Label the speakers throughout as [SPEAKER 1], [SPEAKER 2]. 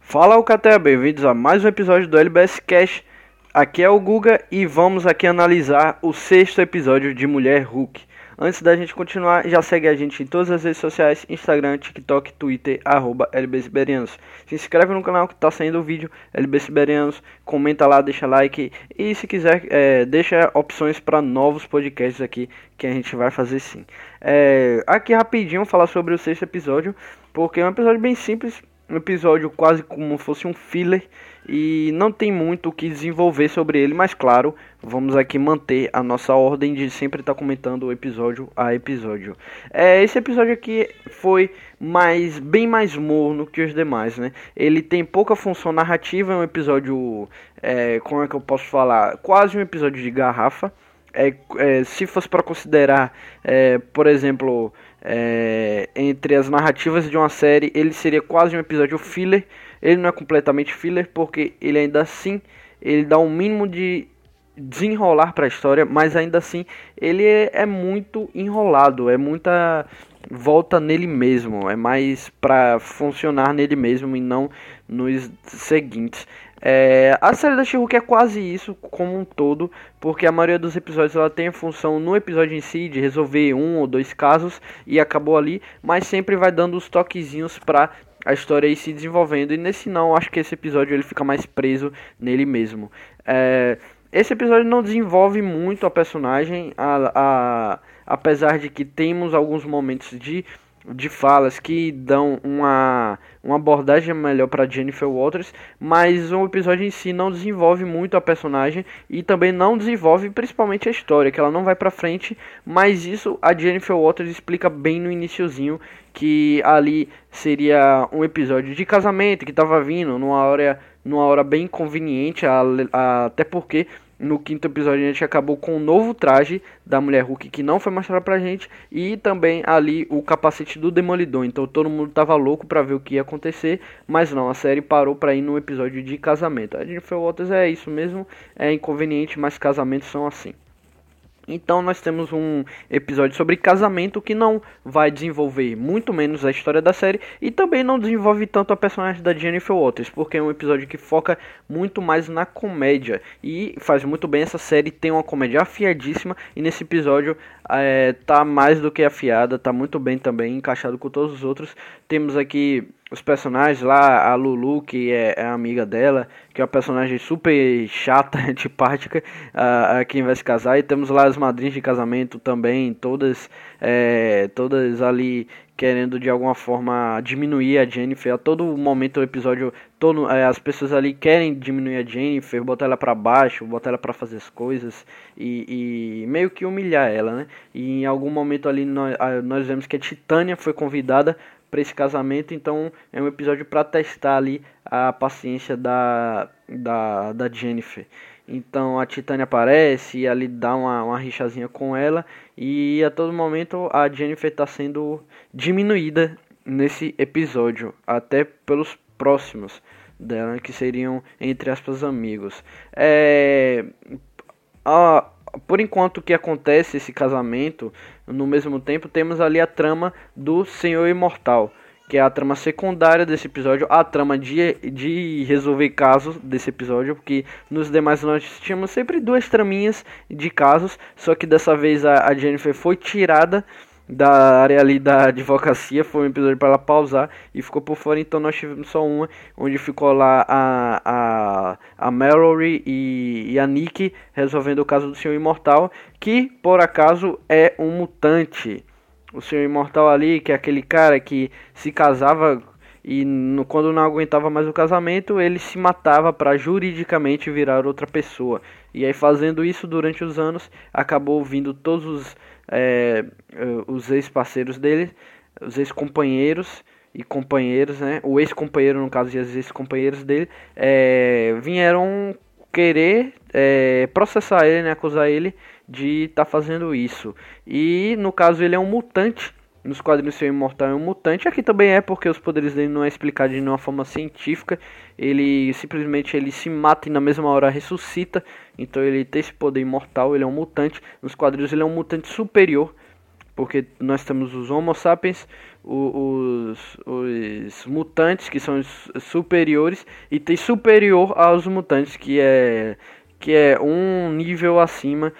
[SPEAKER 1] Fala Alcatel, bem-vindos a mais um episódio do LBS Cash. Aqui é o Guga e vamos aqui analisar o sexto episódio de Mulher Hulk. Antes da gente continuar, já segue a gente em todas as redes sociais, Instagram, TikTok, Twitter, arroba LBSiberianos. Se inscreve no canal que está saindo o vídeo, LBSiberianos, comenta lá, deixa like e se quiser, é, deixa opções para novos podcasts aqui que a gente vai fazer sim. É, aqui rapidinho falar sobre o sexto episódio, porque é um episódio bem simples, um episódio quase como fosse um filler e não tem muito o que desenvolver sobre ele, mas claro, vamos aqui manter a nossa ordem de sempre estar tá comentando episódio a episódio. É, esse episódio aqui foi mais bem mais morno que os demais, né? Ele tem pouca função narrativa, é um episódio, é, como é que eu posso falar, quase um episódio de garrafa. É, é, se fosse para considerar, é, por exemplo, é, entre as narrativas de uma série, ele seria quase um episódio filler. Ele não é completamente filler porque ele ainda assim ele dá um mínimo de desenrolar para a história, mas ainda assim ele é, é muito enrolado, é muita volta nele mesmo, é mais para funcionar nele mesmo e não nos seguintes. É, a série da she é quase isso como um todo, porque a maioria dos episódios ela tem a função no episódio em si de resolver um ou dois casos e acabou ali, mas sempre vai dando os toquezinhos para a história ir se desenvolvendo e nesse não, acho que esse episódio ele fica mais preso nele mesmo. É, esse episódio não desenvolve muito a personagem, a, a, apesar de que temos alguns momentos de de falas que dão uma, uma abordagem melhor para Jennifer Walters, mas o episódio em si não desenvolve muito a personagem e também não desenvolve principalmente a história, que ela não vai para frente, mas isso a Jennifer Walters explica bem no iniciozinho que ali seria um episódio de casamento que estava vindo numa hora numa hora bem conveniente, até porque no quinto episódio a gente acabou com um novo traje da Mulher Hulk que não foi mostrado pra gente e também ali o capacete do Demolidor. Então todo mundo tava louco para ver o que ia acontecer, mas não, a série parou para ir no episódio de casamento. A Jennifer Walters é isso mesmo, é inconveniente, mas casamentos são assim. Então nós temos um episódio sobre casamento que não vai desenvolver muito menos a história da série e também não desenvolve tanto a personagem da Jennifer Walters, porque é um episódio que foca muito mais na comédia e faz muito bem essa série, tem uma comédia afiadíssima e nesse episódio é, tá mais do que afiada, tá muito bem também, encaixado com todos os outros. Temos aqui os personagens lá, a Lulu, que é, é amiga dela, que é uma personagem super chata, antipática, a, a quem vai se casar. E temos lá as madrinhas de casamento também, todas, é, todas ali querendo de alguma forma diminuir a Jennifer. A todo momento do episódio, todo, é, as pessoas ali querem diminuir a Jennifer, botar ela para baixo, botar ela para fazer as coisas e, e, meio que humilhar ela, né? E em algum momento ali nós, nós vemos que a Titânia foi convidada para esse casamento, então é um episódio para testar ali a paciência da, da, da Jennifer. Então a Titânia aparece e ali dá uma, uma rixazinha com ela e a todo momento a Jennifer está sendo diminuída nesse episódio, até pelos próximos dela, que seriam entre aspas amigos. É, a, por enquanto que acontece esse casamento, no mesmo tempo temos ali a trama do Senhor Imortal, que é a trama secundária desse episódio, a trama de, de resolver casos desse episódio, porque nos demais nós tínhamos sempre duas traminhas de casos, só que dessa vez a, a Jennifer foi tirada da área ali da advocacia, foi um episódio para ela pausar e ficou por fora, então nós tivemos só uma, onde ficou lá a, a, a Mallory e, e a Nick resolvendo o caso do Senhor Imortal, que por acaso é um mutante. O Senhor Imortal ali, que é aquele cara que se casava e no, quando não aguentava mais o casamento, ele se matava para juridicamente virar outra pessoa. E aí fazendo isso durante os anos, acabou vindo todos os é, os ex-parceiros dele, os ex-companheiros e companheiros, né? O ex-companheiro, no caso, e os ex-companheiros dele, é, vieram querer é, processar ele, né? Acusar ele de estar tá fazendo isso. E no caso, ele é um mutante. Nos quadrinhos, seu imortal é um mutante. Aqui também é porque os poderes dele não é explicado de nenhuma forma científica. Ele simplesmente ele se mata e na mesma hora ressuscita. Então ele tem esse poder imortal, ele é um mutante. Nos quadrinhos ele é um mutante superior porque nós temos os Homo sapiens, os, os mutantes, que são superiores, e tem superior aos mutantes, que é, que é um nível acima,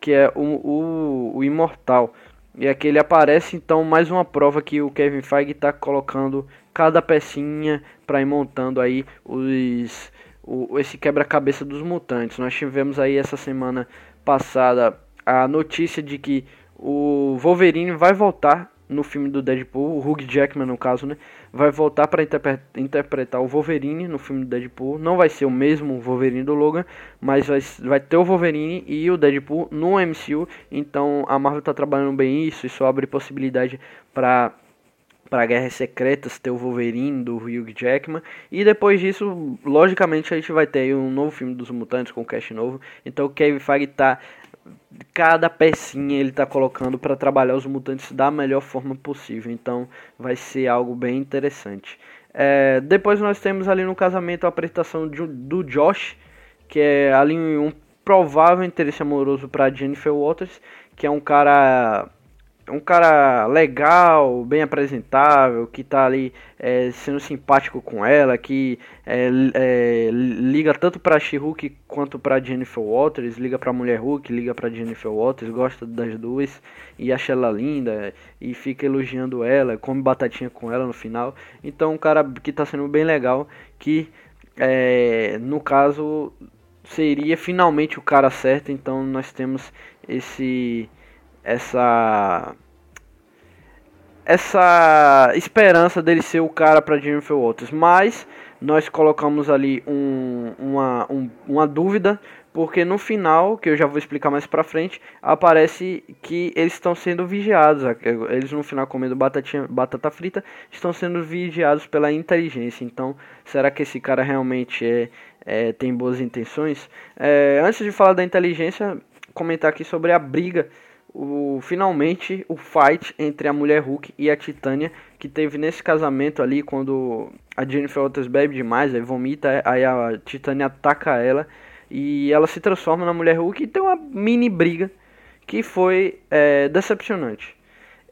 [SPEAKER 1] que é o, o, o imortal. E aqui ele aparece então mais uma prova que o Kevin Feige está colocando cada pecinha para ir montando aí os o, esse quebra-cabeça dos mutantes. Nós tivemos aí essa semana passada a notícia de que o Wolverine vai voltar no filme do Deadpool, o Hugh Jackman no caso, né? Vai voltar para interpretar o Wolverine no filme do Deadpool. Não vai ser o mesmo Wolverine do Logan, mas vai, vai ter o Wolverine e o Deadpool no MCU. Então a Marvel está trabalhando bem isso. Isso abre possibilidade para para Guerras Secretas ter o Wolverine do Hugh Jackman e depois disso, logicamente a gente vai ter um novo filme dos mutantes com o cast novo. Então o Kevin Feige tá cada pecinha ele está colocando para trabalhar os mutantes da melhor forma possível. Então vai ser algo bem interessante. É, depois nós temos ali no casamento a apresentação de, do Josh, que é ali um provável interesse amoroso para Jennifer Waters, que é um cara um cara legal, bem apresentável, que tá ali é, sendo simpático com ela, que é, é, liga tanto pra She-Hulk quanto pra Jennifer Waters, liga pra Mulher Hulk, liga pra Jennifer Waters, gosta das duas e acha ela linda e fica elogiando ela, come batatinha com ela no final. Então, um cara que tá sendo bem legal, que é, no caso seria finalmente o cara certo, então nós temos esse essa essa esperança dele ser o cara para Jennifer Walters, mas nós colocamos ali um, uma, um, uma dúvida porque no final, que eu já vou explicar mais pra frente, aparece que eles estão sendo vigiados. Eles no final comendo batatinha, batata frita, estão sendo vigiados pela inteligência. Então, será que esse cara realmente é, é tem boas intenções? É, antes de falar da inteligência, comentar aqui sobre a briga o, finalmente o fight entre a mulher Hulk e a Titânia que teve nesse casamento ali quando a Jennifer Walters bebe demais, aí vomita, aí a Titânia ataca ela e ela se transforma na mulher Hulk e tem uma mini briga que foi é, decepcionante.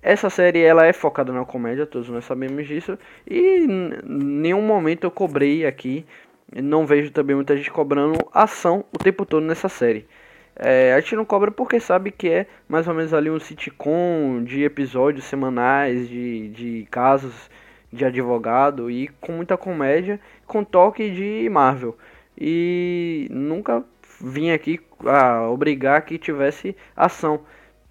[SPEAKER 1] Essa série ela é focada na comédia, todos nós sabemos disso e nenhum momento eu cobrei aqui, não vejo também muita gente cobrando ação o tempo todo nessa série. É, a gente não cobra porque sabe que é mais ou menos ali um sitcom de episódios semanais, de, de casos de advogado e com muita comédia, com toque de Marvel. E nunca vim aqui a obrigar que tivesse ação.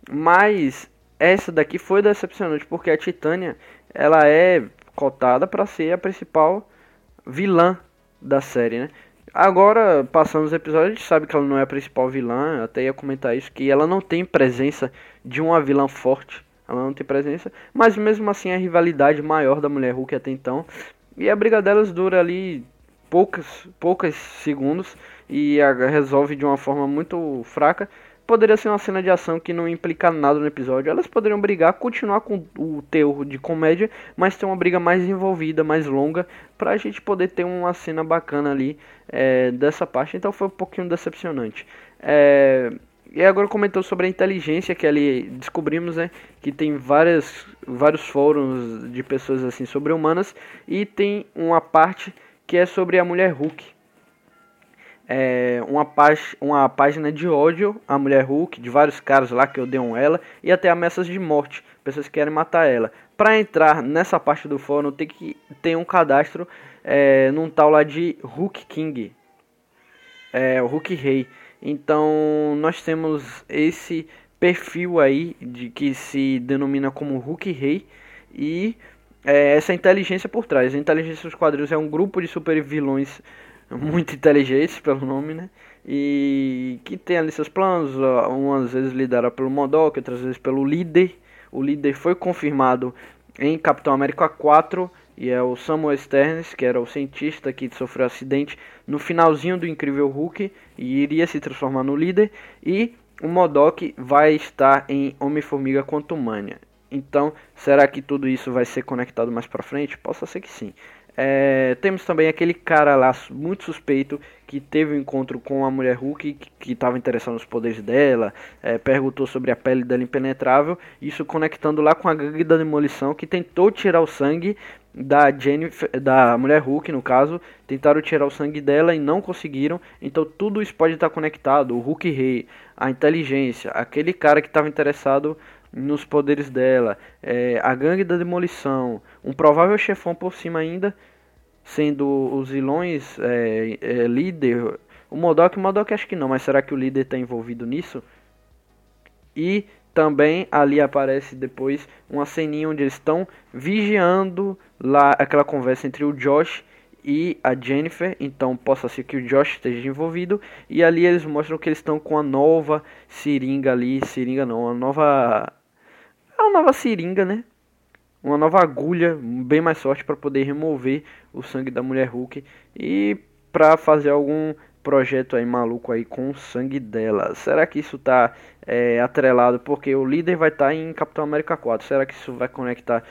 [SPEAKER 1] Mas essa daqui foi decepcionante porque a Titânia ela é cotada para ser a principal vilã da série, né? Agora, passando os episódios, a gente sabe que ela não é a principal vilã. Até ia comentar isso, que ela não tem presença de uma vilã forte. Ela não tem presença. Mas mesmo assim a rivalidade maior da mulher Hulk até então. E a briga delas dura ali poucos, poucos segundos. E a, resolve de uma forma muito fraca poderia ser uma cena de ação que não implica nada no episódio. Elas poderiam brigar, continuar com o teor de comédia, mas ter uma briga mais envolvida, mais longa, pra gente poder ter uma cena bacana ali é, dessa parte. Então foi um pouquinho decepcionante. É, e agora comentou sobre a inteligência que ali descobrimos, né, que tem várias, vários fóruns de pessoas assim sobre humanas e tem uma parte que é sobre a mulher Hulk é, uma, pá uma página de ódio à mulher Hulk, de vários caras lá que odeiam ela, e até ameaças de morte, pessoas que querem matar ela. Para entrar nessa parte do fórum, tem que ter um cadastro é, num tal lá de Hulk King, é, o Hulk Rei. Então nós temos esse perfil aí de que se denomina como Hulk Rei e é, essa inteligência por trás. A inteligência dos quadrinhos é um grupo de super vilões muito inteligentes pelo nome, né? E que tem ali seus planos, umas vezes liderado pelo Modok, outras vezes pelo líder. O líder foi confirmado em Capitão América 4 e é o Samuel Sterns, que era o cientista que sofreu acidente no finalzinho do Incrível Hulk e iria se transformar no líder. E o Modok vai estar em Homem-Formiga Quantumania. Então, será que tudo isso vai ser conectado mais pra frente? Possa ser que sim. É, temos também aquele cara lá muito suspeito que teve um encontro com a mulher Hulk que estava interessado nos poderes dela, é, perguntou sobre a pele dela impenetrável, isso conectando lá com a gangue da demolição que tentou tirar o sangue da Jennifer, da mulher Hulk no caso, tentaram tirar o sangue dela e não conseguiram. Então tudo isso pode estar conectado. O Hulk Rei, a inteligência, aquele cara que estava interessado nos poderes dela, é, a gangue da demolição, um provável chefão por cima ainda, sendo os vilões é, é, líder. O Modok, o Modok acho que não, mas será que o líder está envolvido nisso? E também ali aparece depois uma ceninha onde eles estão vigiando lá aquela conversa entre o Josh e a Jennifer, então possa ser que o Josh esteja envolvido e ali eles mostram que eles estão com a nova seringa ali, seringa não, uma nova é uma nova seringa, né? Uma nova agulha bem mais forte para poder remover o sangue da mulher Hulk e para fazer algum projeto aí maluco aí com o sangue dela. Será que isso tá é, atrelado? Porque o líder vai estar tá em Capitão América 4. Será que isso vai conectar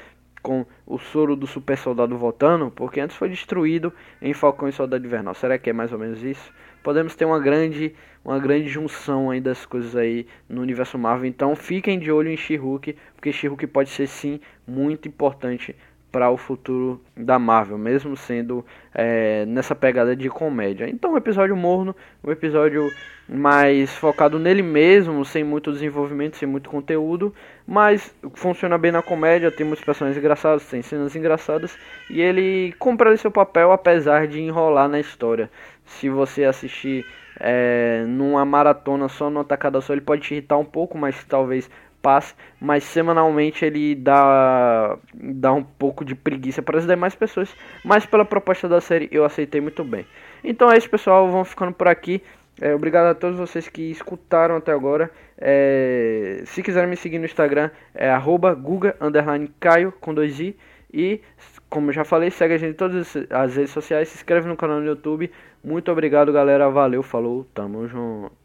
[SPEAKER 1] com o soro do super soldado voltando? Porque antes foi destruído em Falcão e Soldado Invernal. Será que é mais ou menos isso? Podemos ter uma grande, uma grande junção aí das coisas aí no universo Marvel. Então fiquem de olho em She-Hulk, porque She-Hulk pode ser sim muito importante para o futuro da Marvel, mesmo sendo é, nessa pegada de comédia. Então, um episódio morno, um episódio mais focado nele mesmo, sem muito desenvolvimento, sem muito conteúdo, mas funciona bem na comédia. Tem muitas personagens engraçadas, tem cenas engraçadas e ele cumpre seu papel apesar de enrolar na história. Se você assistir é, numa maratona só, numa tacada só, ele pode te irritar um pouco, mas talvez passe, mas semanalmente ele dá, dá um pouco de preguiça para as demais pessoas, mas pela proposta da série eu aceitei muito bem. Então é isso pessoal, vamos ficando por aqui. É, obrigado a todos vocês que escutaram até agora. É, se quiserem me seguir no Instagram, é arroba guga, caio, com dois i. E, como eu já falei, segue a gente em todas as redes sociais, se inscreve no canal no YouTube. Muito obrigado, galera. Valeu, falou, tamo junto.